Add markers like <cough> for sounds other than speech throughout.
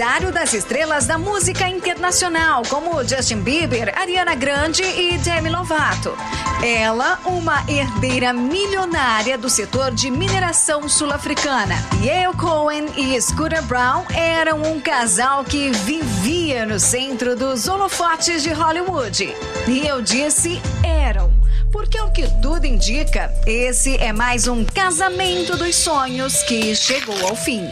Das estrelas da música internacional, como Justin Bieber, Ariana Grande e Demi Lovato. Ela, uma herdeira milionária do setor de mineração sul-africana. Yale Cohen e Scooter Brown eram um casal que vivia no centro dos holofotes de Hollywood. E eu disse eram. Porque, ao que tudo indica, esse é mais um casamento dos sonhos que chegou ao fim.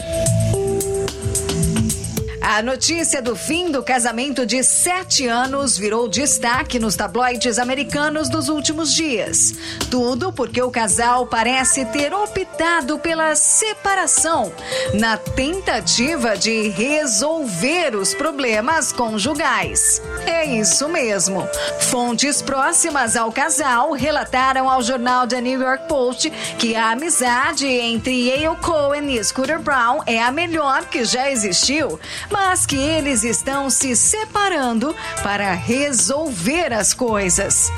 A notícia do fim do casamento de sete anos virou destaque nos tabloides americanos dos últimos dias. Tudo porque o casal parece ter optado pela separação, na tentativa de resolver os problemas conjugais. É isso mesmo. Fontes próximas ao casal relataram ao jornal The New York Post que a amizade entre Yale Cohen e Scooter Brown é a melhor que já existiu, mas que eles estão se separando para resolver as coisas.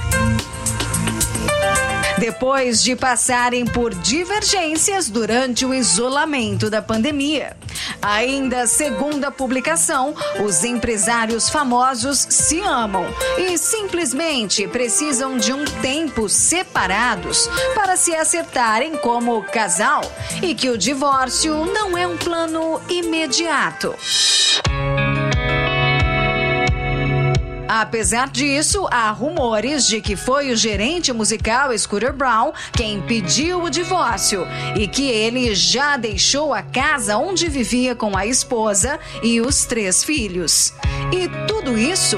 Depois de passarem por divergências durante o isolamento da pandemia. Ainda segundo a publicação, os empresários famosos se amam e simplesmente precisam de um tempo separados para se acertarem como casal e que o divórcio não é um plano imediato. Apesar disso, há rumores de que foi o gerente musical Scooter Brown quem pediu o divórcio e que ele já deixou a casa onde vivia com a esposa e os três filhos. E tudo isso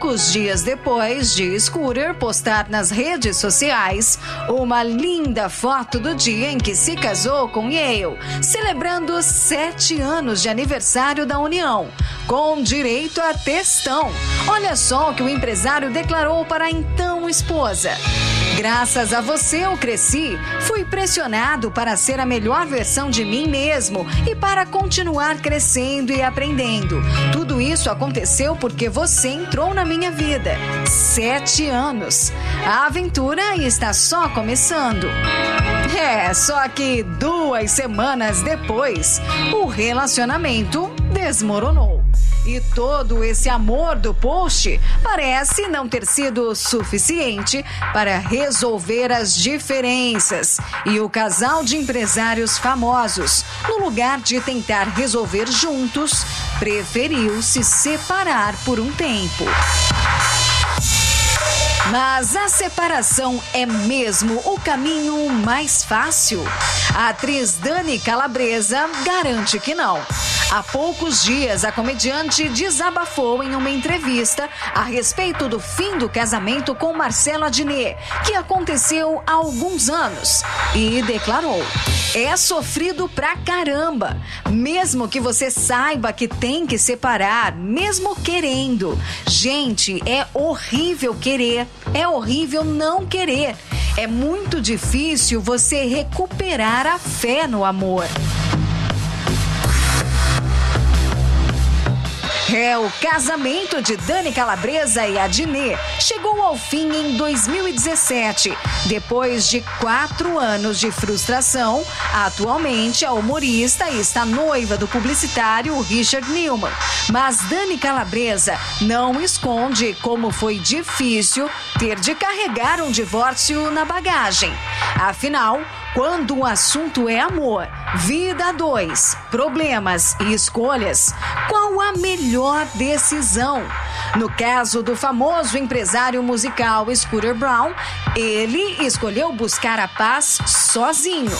poucos dias depois de Scooter postar nas redes sociais uma linda foto do dia em que se casou com Yale, celebrando sete anos de aniversário da união, com direito a textão. Olha só o que o empresário declarou para a então esposa. Graças a você eu cresci, fui pressionado para ser a melhor versão de mim mesmo e para continuar crescendo e aprendendo. Tudo isso aconteceu porque você entrou na minha vida. Sete anos. A aventura está só começando. É, só que duas semanas depois, o relacionamento desmoronou. E todo esse amor do post parece não ter sido suficiente para resolver as diferenças. E o casal de empresários famosos, no lugar de tentar resolver juntos, preferiu se separar por um tempo. Mas a separação é mesmo o caminho mais fácil? A atriz Dani Calabresa garante que não. Há poucos dias, a comediante desabafou em uma entrevista a respeito do fim do casamento com Marcelo Adnet, que aconteceu há alguns anos, e declarou: É sofrido pra caramba, mesmo que você saiba que tem que separar, mesmo querendo. Gente, é horrível querer, é horrível não querer. É muito difícil você recuperar a fé no amor. É, o casamento de Dani Calabresa e Adnet chegou ao fim em 2017. Depois de quatro anos de frustração, atualmente a humorista está noiva do publicitário Richard Newman. Mas Dani Calabresa não esconde como foi difícil ter de carregar um divórcio na bagagem. Afinal, quando o assunto é amor, vida dois, problemas e escolhas, qual a melhor decisão? No caso do famoso empresário musical Scooter Brown, ele escolheu buscar a paz sozinho.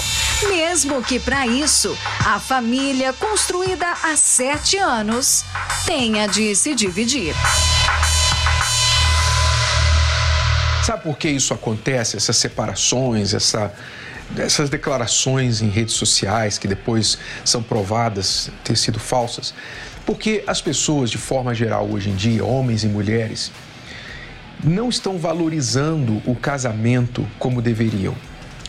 Mesmo que para isso a família construída há sete anos tenha de se dividir. Sabe por que isso acontece? Essas separações, essa essas declarações em redes sociais que depois são provadas ter sido falsas, porque as pessoas, de forma geral, hoje em dia, homens e mulheres, não estão valorizando o casamento como deveriam.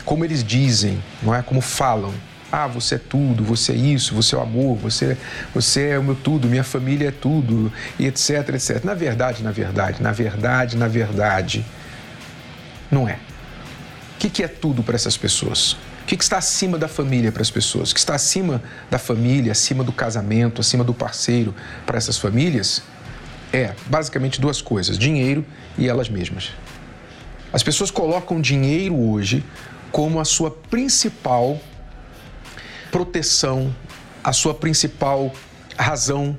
como eles dizem, não é? Como falam. Ah, você é tudo, você é isso, você é o amor, você, você é o meu tudo, minha família é tudo, e etc, etc. Na verdade, na verdade, na verdade, na verdade, não é. O que, que é tudo para essas pessoas? O que, que está acima da família para as pessoas? O que está acima da família, acima do casamento, acima do parceiro para essas famílias é basicamente duas coisas: dinheiro e elas mesmas. As pessoas colocam dinheiro hoje como a sua principal proteção, a sua principal razão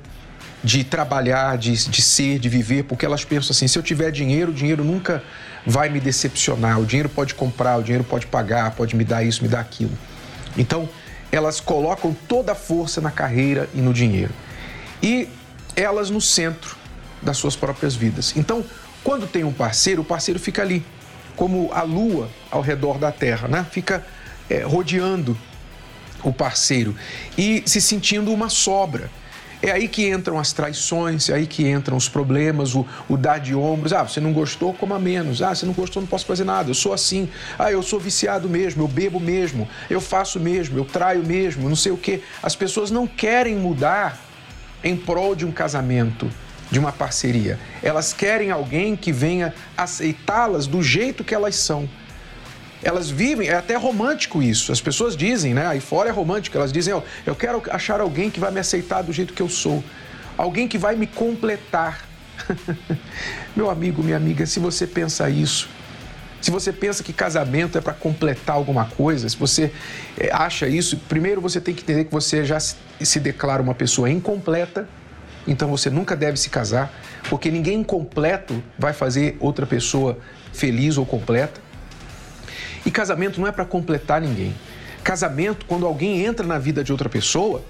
de trabalhar, de, de ser, de viver, porque elas pensam assim: se eu tiver dinheiro, o dinheiro nunca vai me decepcionar. O dinheiro pode comprar, o dinheiro pode pagar, pode me dar isso, me dar aquilo. Então, elas colocam toda a força na carreira e no dinheiro. E elas no centro das suas próprias vidas. Então, quando tem um parceiro, o parceiro fica ali, como a lua ao redor da Terra, né? Fica é, rodeando o parceiro e se sentindo uma sobra. É aí que entram as traições, é aí que entram os problemas, o, o, dar de ombros. Ah, você não gostou, coma menos. Ah, você não gostou, não posso fazer nada. Eu sou assim. Ah, eu sou viciado mesmo, eu bebo mesmo, eu faço mesmo, eu traio mesmo, não sei o quê. As pessoas não querem mudar em prol de um casamento, de uma parceria. Elas querem alguém que venha aceitá-las do jeito que elas são elas vivem, é até romântico isso. As pessoas dizem, né? Aí fora é romântico, elas dizem, ó, eu quero achar alguém que vai me aceitar do jeito que eu sou. Alguém que vai me completar. <laughs> Meu amigo, minha amiga, se você pensa isso, se você pensa que casamento é para completar alguma coisa, se você eh, acha isso, primeiro você tem que entender que você já se declara uma pessoa incompleta, então você nunca deve se casar, porque ninguém incompleto vai fazer outra pessoa feliz ou completa. E casamento não é para completar ninguém. Casamento, quando alguém entra na vida de outra pessoa,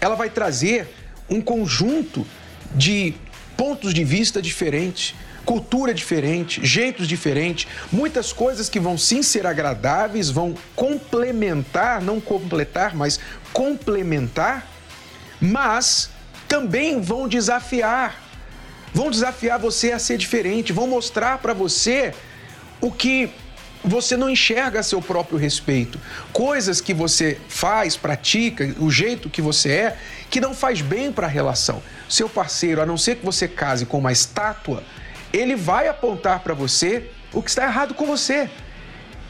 ela vai trazer um conjunto de pontos de vista diferentes, cultura diferente, jeitos diferentes, muitas coisas que vão sim ser agradáveis, vão complementar, não completar, mas complementar, mas também vão desafiar. Vão desafiar você a ser diferente, vão mostrar para você o que você não enxerga a seu próprio respeito. Coisas que você faz, pratica, o jeito que você é, que não faz bem para a relação. Seu parceiro, a não ser que você case com uma estátua, ele vai apontar para você o que está errado com você.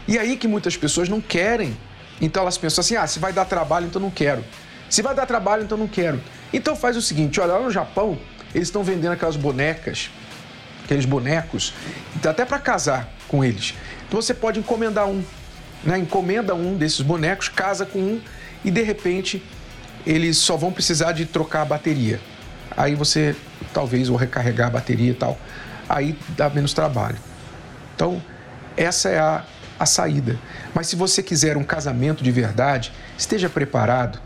E aí que muitas pessoas não querem. Então elas pensam assim: ah, se vai dar trabalho, então não quero. Se vai dar trabalho, então não quero. Então faz o seguinte: olha, lá no Japão, eles estão vendendo aquelas bonecas, aqueles bonecos, até para casar com eles. Então você pode encomendar um, né? encomenda um desses bonecos, casa com um e de repente eles só vão precisar de trocar a bateria. Aí você talvez ou recarregar a bateria e tal, aí dá menos trabalho. Então essa é a, a saída. Mas se você quiser um casamento de verdade, esteja preparado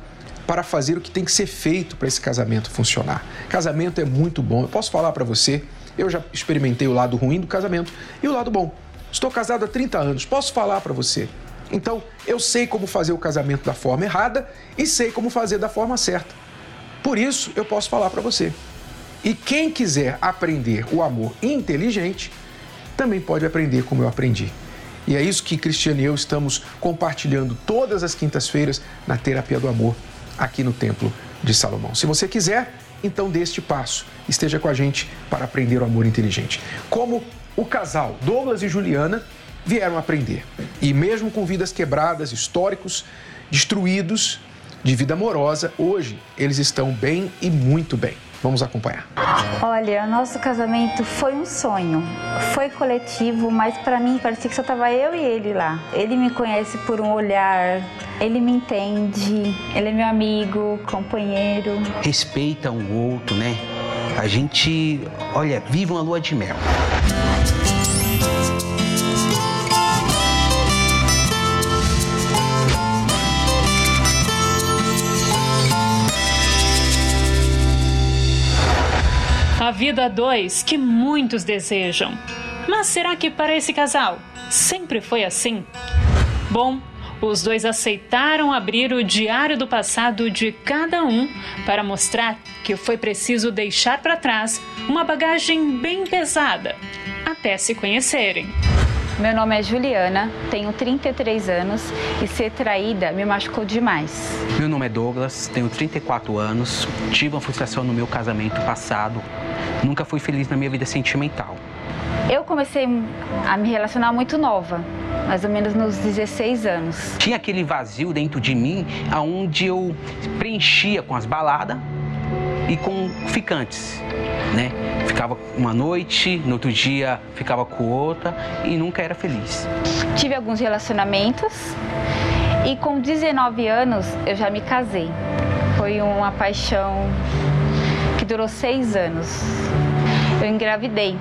para fazer o que tem que ser feito para esse casamento funcionar. Casamento é muito bom. Eu posso falar para você, eu já experimentei o lado ruim do casamento e o lado bom. Estou casado há 30 anos, posso falar para você. Então, eu sei como fazer o casamento da forma errada e sei como fazer da forma certa. Por isso, eu posso falar para você. E quem quiser aprender o amor inteligente, também pode aprender como eu aprendi. E é isso que Cristiano e eu estamos compartilhando todas as quintas-feiras na Terapia do Amor, aqui no Templo de Salomão. Se você quiser, então dê este passo. Esteja com a gente para aprender o amor inteligente. Como o casal Douglas e Juliana vieram aprender. E mesmo com vidas quebradas, históricos, destruídos de vida amorosa, hoje eles estão bem e muito bem. Vamos acompanhar. Olha, nosso casamento foi um sonho. Foi coletivo, mas para mim parecia que só tava eu e ele lá. Ele me conhece por um olhar, ele me entende, ele é meu amigo, companheiro. Respeita um outro, né? A gente, olha, vive uma lua de mel. A vida a dois que muitos desejam. Mas será que para esse casal sempre foi assim? Bom, os dois aceitaram abrir o diário do passado de cada um para mostrar que foi preciso deixar para trás uma bagagem bem pesada até se conhecerem. Meu nome é Juliana, tenho 33 anos e ser traída me machucou demais. Meu nome é Douglas, tenho 34 anos, tive uma frustração no meu casamento passado, nunca fui feliz na minha vida sentimental. Eu comecei a me relacionar muito nova, mais ou menos nos 16 anos. Tinha aquele vazio dentro de mim, aonde eu preenchia com as baladas e com ficantes, né? Ficava uma noite, no outro dia ficava com outra e nunca era feliz. Tive alguns relacionamentos e com 19 anos eu já me casei. Foi uma paixão que durou seis anos. Eu engravidei.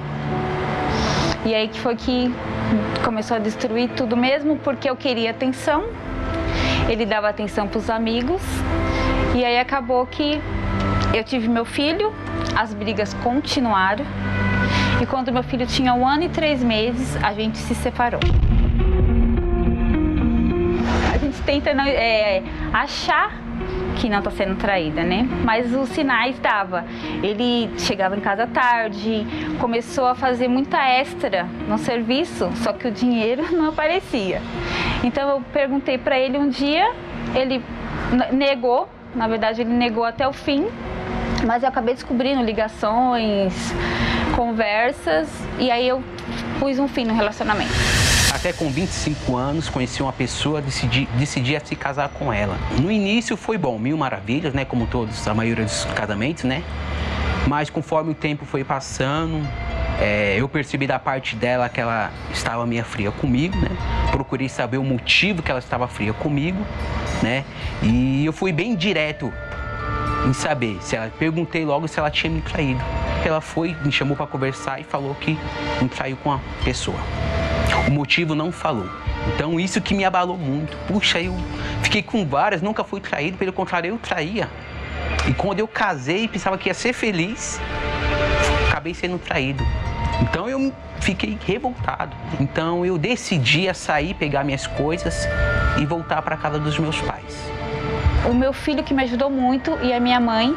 E aí que foi que começou a destruir tudo mesmo porque eu queria atenção. Ele dava atenção para os amigos. E aí acabou que eu tive meu filho, as brigas continuaram. E quando meu filho tinha um ano e três meses, a gente se separou. A gente tenta é, achar que não está sendo traída, né? Mas os sinais dava. Ele chegava em casa tarde, começou a fazer muita extra no serviço, só que o dinheiro <laughs> não aparecia. Então eu perguntei para ele um dia, ele negou, na verdade ele negou até o fim, mas eu acabei descobrindo ligações, conversas e aí eu pus um fim no relacionamento. Até com 25 anos, conheci uma pessoa, decidi, decidi se casar com ela. No início foi bom, mil maravilhas, né? Como todos, a maioria dos casamentos, né? Mas conforme o tempo foi passando, é, eu percebi da parte dela que ela estava meio fria comigo, né? Procurei saber o motivo que ela estava fria comigo, né? E eu fui bem direto em saber se ela perguntei logo se ela tinha me traído. Ela foi, me chamou para conversar e falou que me traiu com a pessoa. O motivo não falou. Então isso que me abalou muito. Puxa, eu fiquei com várias, nunca fui traído, pelo contrário, eu traía. E quando eu casei, pensava que ia ser feliz, acabei sendo traído. Então eu fiquei revoltado. Então eu decidi a sair, pegar minhas coisas e voltar para casa dos meus pais. O meu filho que me ajudou muito e a minha mãe,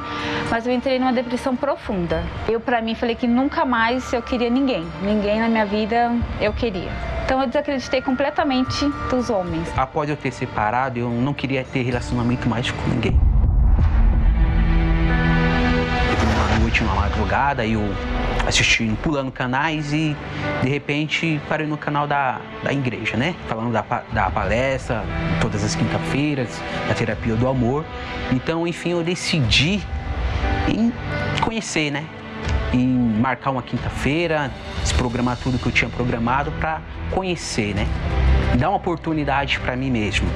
mas eu entrei numa depressão profunda. Eu para mim falei que nunca mais eu queria ninguém, ninguém na minha vida eu queria. Então eu desacreditei completamente dos homens. Após eu ter separado, eu não queria ter relacionamento mais com ninguém. Uma madrugada, eu assistindo, pulando canais e de repente parei no canal da, da igreja, né? Falando da, da palestra, todas as quinta-feiras, da terapia do amor. Então, enfim, eu decidi em conhecer, né? Em marcar uma quinta-feira, desprogramar tudo que eu tinha programado para conhecer, né? Dar uma oportunidade para mim mesmo.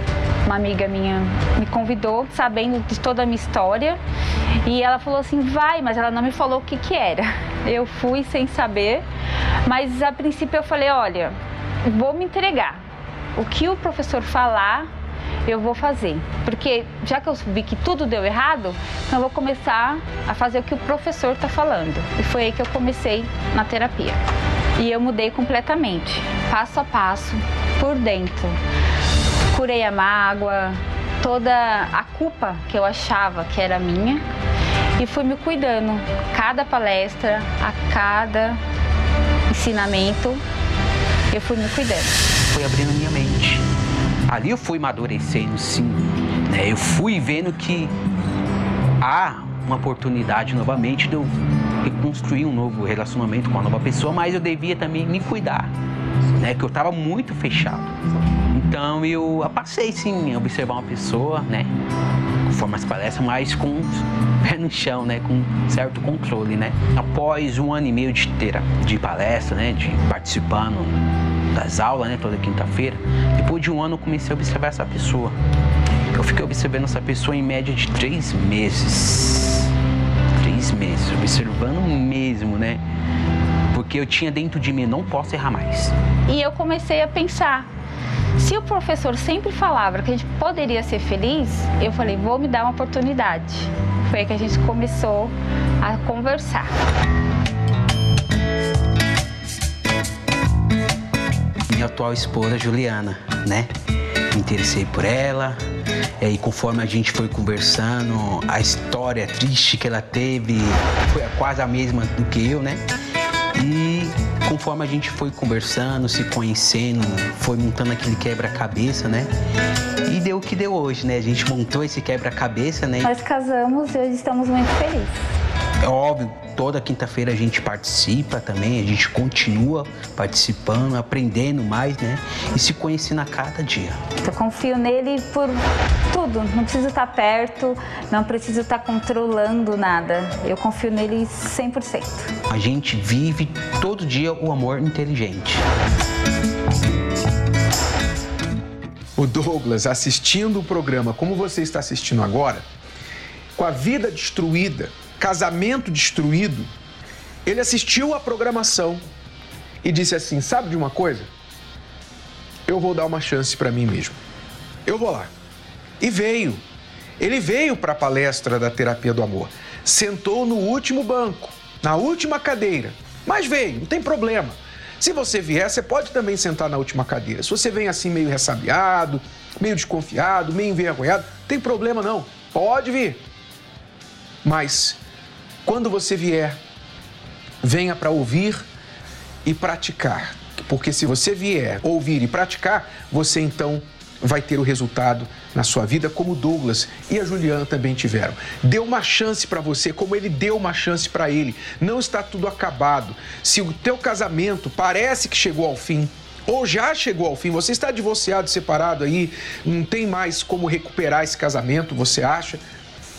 Uma amiga minha me convidou, sabendo de toda a minha história, e ela falou assim: vai, mas ela não me falou o que, que era. <laughs> Eu fui sem saber, mas a princípio eu falei: olha, vou me entregar. O que o professor falar, eu vou fazer. Porque já que eu vi que tudo deu errado, então eu vou começar a fazer o que o professor está falando. E foi aí que eu comecei na terapia. E eu mudei completamente, passo a passo, por dentro. Curei a mágoa, toda a culpa que eu achava que era minha e fui me cuidando. Cada palestra, a cada ensinamento, eu fui me cuidando. Foi abrindo minha mente. Ali eu fui amadurecendo, sim. Né? Eu fui vendo que há uma oportunidade novamente de eu reconstruir um novo relacionamento com uma nova pessoa, mas eu devia também me cuidar, né? Que eu estava muito fechado. Então eu passei sim a observar uma pessoa, né? Conforme as palestras, mas com pé no chão, né? Com certo controle, né? Após um ano e meio de ter de palestra, né? De participando das aulas, né? Toda quinta-feira. Depois de um ano eu comecei a observar essa pessoa. Eu fiquei observando essa pessoa em média de três meses três meses, observando mesmo, né? Porque eu tinha dentro de mim, não posso errar mais. E eu comecei a pensar, se o professor sempre falava que a gente poderia ser feliz, eu falei, vou me dar uma oportunidade. Foi aí que a gente começou a conversar. Minha atual esposa, Juliana, né? Me interessei por ela, e conforme a gente foi conversando, a história triste que ela teve foi quase a mesma do que eu, né? E conforme a gente foi conversando, se conhecendo, foi montando aquele quebra-cabeça, né? E deu o que deu hoje, né? A gente montou esse quebra-cabeça, né? Nós casamos e hoje estamos muito felizes. É óbvio, toda quinta-feira a gente participa também, a gente continua participando, aprendendo mais, né? E se conhecendo a cada dia. Eu confio nele por tudo. Não preciso estar perto, não preciso estar controlando nada. Eu confio nele 100%. A gente vive todo dia o amor inteligente. O Douglas assistindo o programa como você está assistindo agora, com a vida destruída, casamento destruído, ele assistiu a programação e disse assim: Sabe de uma coisa? Eu vou dar uma chance para mim mesmo. Eu vou lá. E veio. Ele veio para a palestra da terapia do amor. Sentou no último banco, na última cadeira. Mas veio, não tem problema. Se você vier, você pode também sentar na última cadeira. Se você vem assim meio ressabiado, meio desconfiado, meio envergonhado, não tem problema não. Pode vir. Mas quando você vier, venha para ouvir e praticar. Porque se você vier ouvir e praticar, você então vai ter o resultado na sua vida, como Douglas e a Juliana também tiveram. Dê uma chance para você, como ele deu uma chance para ele. Não está tudo acabado. Se o teu casamento parece que chegou ao fim, ou já chegou ao fim, você está divorciado, separado aí, não tem mais como recuperar esse casamento, você acha?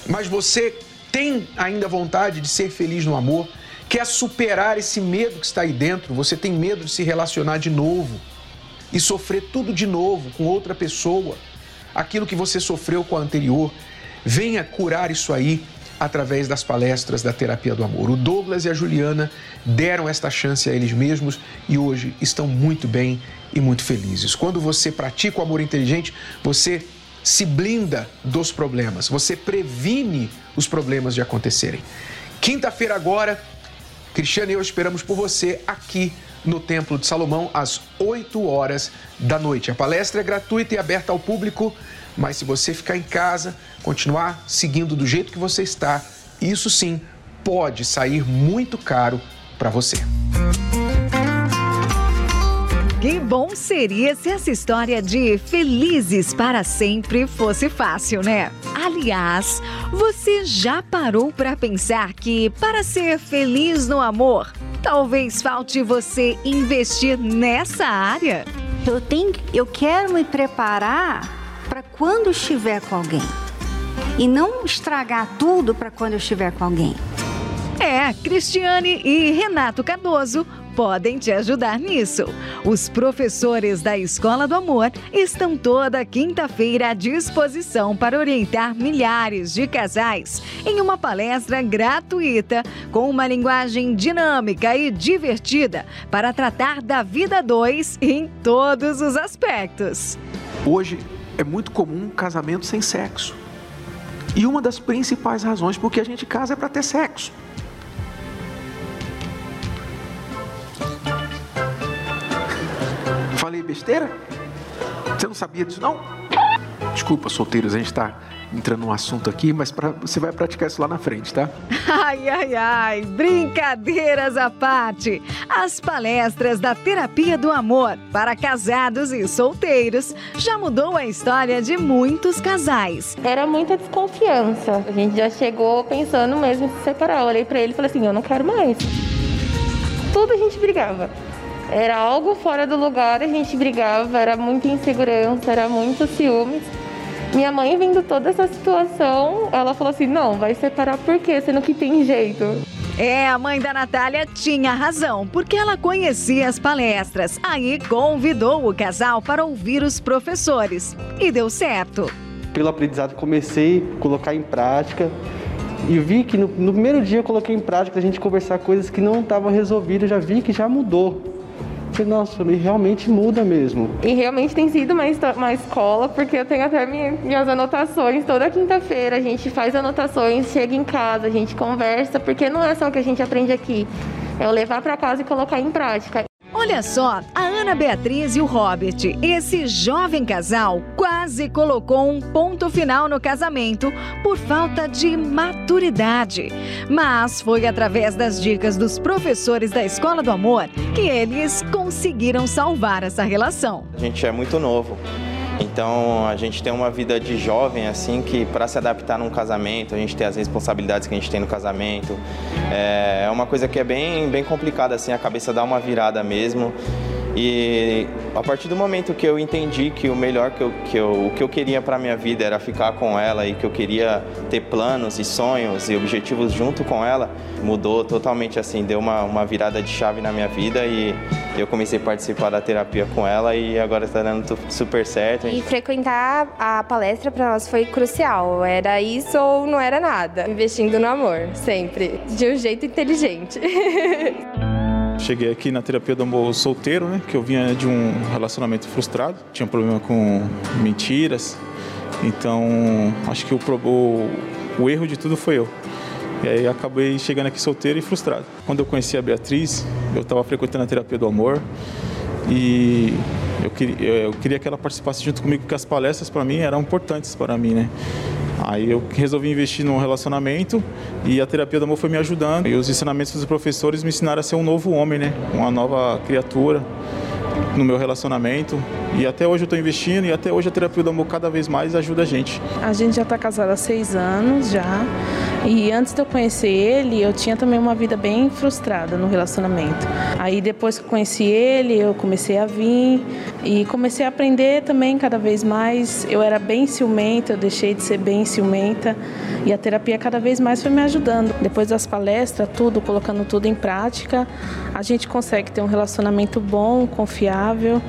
Mas você tem ainda vontade de ser feliz no amor, quer superar esse medo que está aí dentro, você tem medo de se relacionar de novo e sofrer tudo de novo com outra pessoa, aquilo que você sofreu com a anterior, venha curar isso aí através das palestras da terapia do amor. O Douglas e a Juliana deram esta chance a eles mesmos e hoje estão muito bem e muito felizes. Quando você pratica o amor inteligente, você se blinda dos problemas, você previne os problemas de acontecerem. Quinta-feira agora, Cristiano e eu esperamos por você aqui no Templo de Salomão às 8 horas da noite. A palestra é gratuita e aberta ao público, mas se você ficar em casa, continuar seguindo do jeito que você está, isso sim pode sair muito caro para você. Que bom seria se essa história de felizes para sempre fosse fácil, né? Aliás, você já parou para pensar que para ser feliz no amor, talvez falte você investir nessa área? Eu tenho, eu quero me preparar para quando estiver com alguém e não estragar tudo para quando eu estiver com alguém. É, Cristiane e Renato Cardoso podem te ajudar nisso. Os professores da Escola do Amor estão toda quinta-feira à disposição para orientar milhares de casais em uma palestra gratuita com uma linguagem dinâmica e divertida para tratar da vida dois em todos os aspectos. Hoje é muito comum casamento sem sexo. E uma das principais razões por que a gente casa é para ter sexo. Falei besteira? Você não sabia disso não? Desculpa, solteiros, a gente está entrando num assunto aqui, mas pra, você vai praticar isso lá na frente, tá? <laughs> Ai, ai, ai, brincadeiras à parte. As palestras da Terapia do Amor para casados e solteiros já mudou a história de muitos casais. Era muita desconfiança. A gente já chegou pensando mesmo em se separar. Eu olhei para ele e falei assim: eu não quero mais. Tudo a gente brigava. Era algo fora do lugar, a gente brigava, era muita insegurança, era muito ciúmes. Minha mãe vendo toda essa situação, ela falou assim: não, vai separar por quê? Sendo que tem jeito. É, a mãe da Natália tinha razão, porque ela conhecia as palestras. Aí convidou o casal para ouvir os professores. E deu certo. Pelo aprendizado, comecei a colocar em prática. E vi que no, no primeiro dia eu coloquei em prática a gente conversar coisas que não estavam resolvidas, já vi que já mudou. Falei, nossa, realmente muda mesmo. E realmente tem sido uma, uma escola, porque eu tenho até minhas anotações. Toda quinta-feira a gente faz anotações, chega em casa, a gente conversa, porque não é só o que a gente aprende aqui. É o levar para casa e colocar em prática. Olha só, a Ana Beatriz e o Robert, esse jovem casal, quase colocou um ponto final no casamento por falta de maturidade. Mas foi através das dicas dos professores da Escola do Amor que eles conseguiram salvar essa relação. A gente é muito novo. Então a gente tem uma vida de jovem assim que para se adaptar num casamento, a gente tem as responsabilidades que a gente tem no casamento. É, é uma coisa que é bem, bem complicada assim, a cabeça dá uma virada mesmo. E a partir do momento que eu entendi que o melhor que eu, que eu, o que eu queria para minha vida era ficar com ela e que eu queria ter planos e sonhos e objetivos junto com ela, mudou totalmente assim, deu uma, uma virada de chave na minha vida e eu comecei a participar da terapia com ela e agora está dando super certo. E frequentar a palestra para nós foi crucial. Era isso ou não era nada. Investindo no amor, sempre, de um jeito inteligente. <laughs> Cheguei aqui na terapia do amor solteiro, né? Que eu vinha de um relacionamento frustrado, tinha problema com mentiras. Então, acho que o, o, o erro de tudo foi eu. E aí acabei chegando aqui solteiro e frustrado. Quando eu conheci a Beatriz, eu estava frequentando a terapia do amor e eu queria, eu queria que ela participasse junto comigo, porque as palestras para mim eram importantes para mim, né? Aí eu resolvi investir num relacionamento e a terapia do amor foi me ajudando. E os ensinamentos dos professores me ensinaram a ser um novo homem, né? Uma nova criatura no meu relacionamento. E até hoje eu estou investindo e até hoje a terapia do amor cada vez mais ajuda a gente. A gente já está casado há seis anos já. E antes de eu conhecer ele, eu tinha também uma vida bem frustrada no relacionamento. Aí depois que eu conheci ele, eu comecei a vir e comecei a aprender também cada vez mais. Eu era bem ciumenta, eu deixei de ser bem ciumenta e a terapia cada vez mais foi me ajudando. Depois das palestras, tudo, colocando tudo em prática, a gente consegue ter um relacionamento bom, confiável,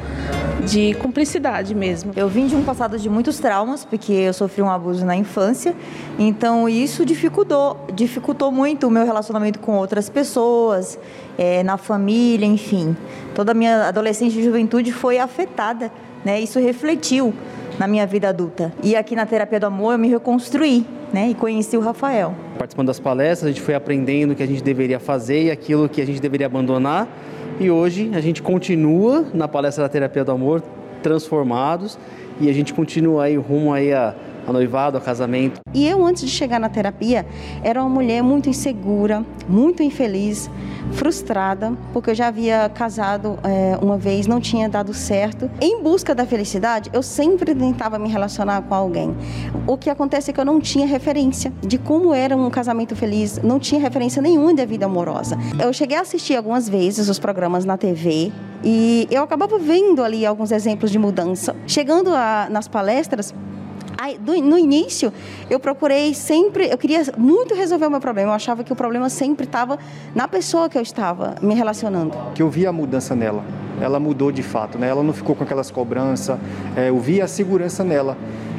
de cumplicidade mesmo. Eu vim de um passado de muitos traumas, porque eu sofri um abuso na infância, então isso dificultou, dificultou muito o meu relacionamento com outras pessoas, é, na família, enfim. Toda a minha adolescência e juventude foi afetada, né? Isso refletiu na minha vida adulta. E aqui na terapia do amor eu me reconstruí, né? E conheci o Rafael. Participando das palestras, a gente foi aprendendo o que a gente deveria fazer e aquilo que a gente deveria abandonar e hoje a gente continua na palestra da Terapia do Amor, transformados, e a gente continua aí rumo aí a, a noivado, a casamento. E eu, antes de chegar na terapia, era uma mulher muito insegura, muito infeliz, frustrada, porque eu já havia casado é, uma vez, não tinha dado certo. Em busca da felicidade, eu sempre tentava me relacionar com alguém. O que acontece é que eu não tinha referência de como era um casamento feliz, não tinha referência nenhuma da vida amorosa. Eu cheguei a assistir algumas vezes os programas na TV, e eu acabava vendo ali alguns exemplos de mudança. Chegando a, nas palestras, no início, eu procurei sempre, eu queria muito resolver o meu problema. Eu achava que o problema sempre estava na pessoa que eu estava me relacionando. Que eu vi a mudança nela. Ela mudou de fato, né? Ela não ficou com aquelas cobranças. É, eu vi a segurança nela.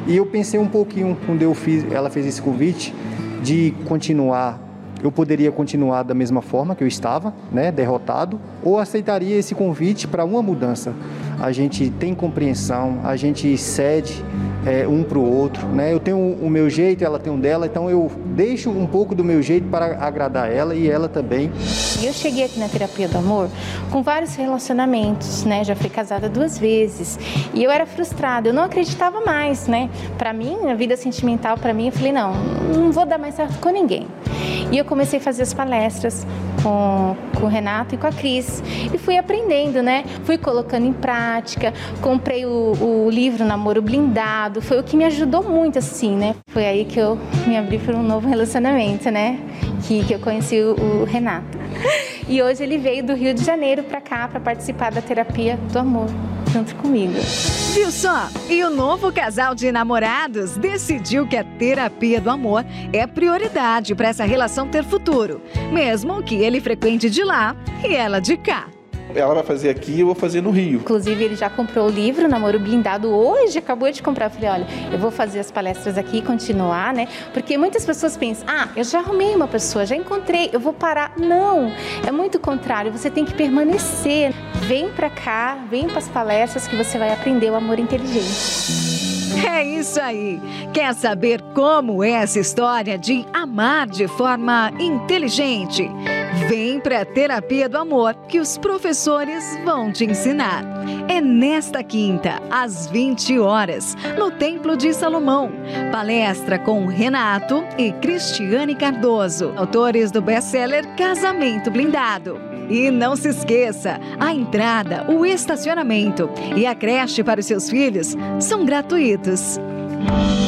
E eu pensei um pouquinho quando eu fiz, ela fez esse convite de continuar eu poderia continuar da mesma forma que eu estava, né, derrotado, ou aceitaria esse convite para uma mudança. A gente tem compreensão, a gente cede, é, um para o outro. Né? Eu tenho o meu jeito, ela tem o dela, então eu deixo um pouco do meu jeito para agradar ela e ela também. Eu cheguei aqui na terapia do amor com vários relacionamentos, né? Já fui casada duas vezes e eu era frustrada, eu não acreditava mais, né? Para mim, a vida sentimental, para mim, eu falei não, não vou dar mais certo com ninguém. E eu comecei a fazer as palestras com, com o Renato e com a Cris. E fui aprendendo, né? Fui colocando em prática, comprei o, o livro Namoro Blindado, foi o que me ajudou muito, assim, né? Foi aí que eu me abri para um novo relacionamento, né? Que, que eu conheci o, o Renato. <laughs> E hoje ele veio do Rio de Janeiro para cá para participar da terapia do amor junto comigo. Viu só? E o novo casal de namorados decidiu que a terapia do amor é prioridade para essa relação ter futuro, mesmo que ele frequente de lá e ela de cá. Ela vai fazer aqui, eu vou fazer no Rio. Inclusive, ele já comprou o livro Namoro Blindado hoje, acabou de comprar. Eu falei, olha, eu vou fazer as palestras aqui e continuar, né? Porque muitas pessoas pensam, ah, eu já arrumei uma pessoa, já encontrei, eu vou parar. Não, é muito contrário, você tem que permanecer. Vem pra cá, vem para as palestras que você vai aprender o amor inteligente. É isso aí! Quer saber como é essa história de amar de forma inteligente? Vem para a Terapia do Amor que os professores vão te ensinar. É nesta quinta, às 20 horas, no Templo de Salomão. Palestra com Renato e Cristiane Cardoso, autores do best-seller Casamento Blindado. E não se esqueça, a entrada, o estacionamento e a creche para os seus filhos são gratuitos. Quando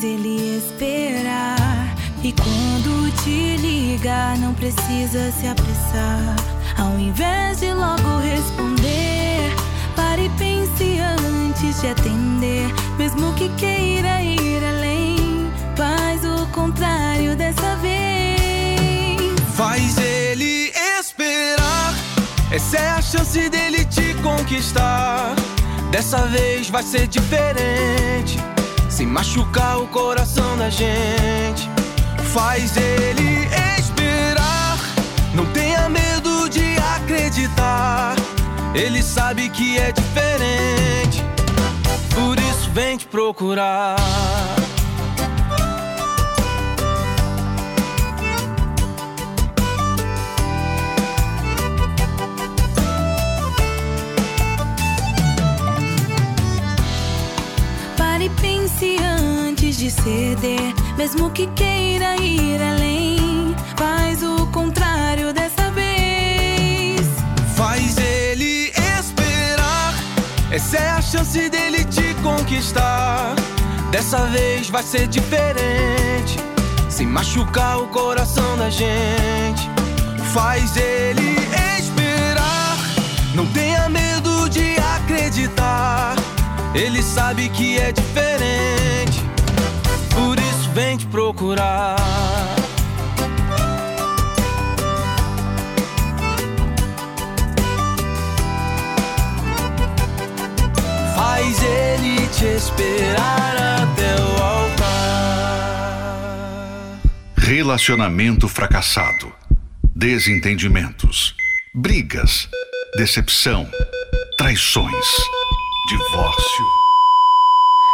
faz ele esperar. E quando te ligar, não precisa se apressar. Ao invés de logo responder, pare e pense antes de atender. Mesmo que queira ir além, faz o contrário dessa vez. Faz ele esperar. Essa é a chance dele te conquistar. Dessa vez vai ser diferente. Sem machucar o coração da gente. Faz ele esperar. Não tenha medo de acreditar. Ele sabe que é diferente. Por isso vem te procurar. De ceder. Mesmo que queira ir além, faz o contrário dessa vez. Faz ele esperar. Essa é a chance dele te conquistar. Dessa vez vai ser diferente. Sem machucar o coração da gente. Faz ele esperar. Não tenha medo de acreditar. Ele sabe que é diferente. Vem te procurar. Faz ele te esperar até o altar. Relacionamento fracassado. Desentendimentos. Brigas. Decepção. Traições. Divórcio.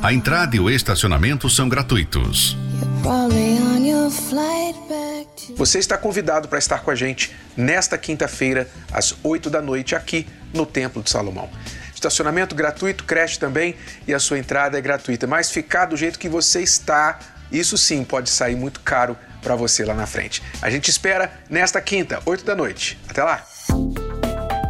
A entrada e o estacionamento são gratuitos. Você está convidado para estar com a gente nesta quinta-feira, às 8 da noite, aqui no Templo de Salomão. Estacionamento gratuito, creche também e a sua entrada é gratuita. Mas ficar do jeito que você está, isso sim pode sair muito caro para você lá na frente. A gente espera nesta quinta, 8 da noite. Até lá!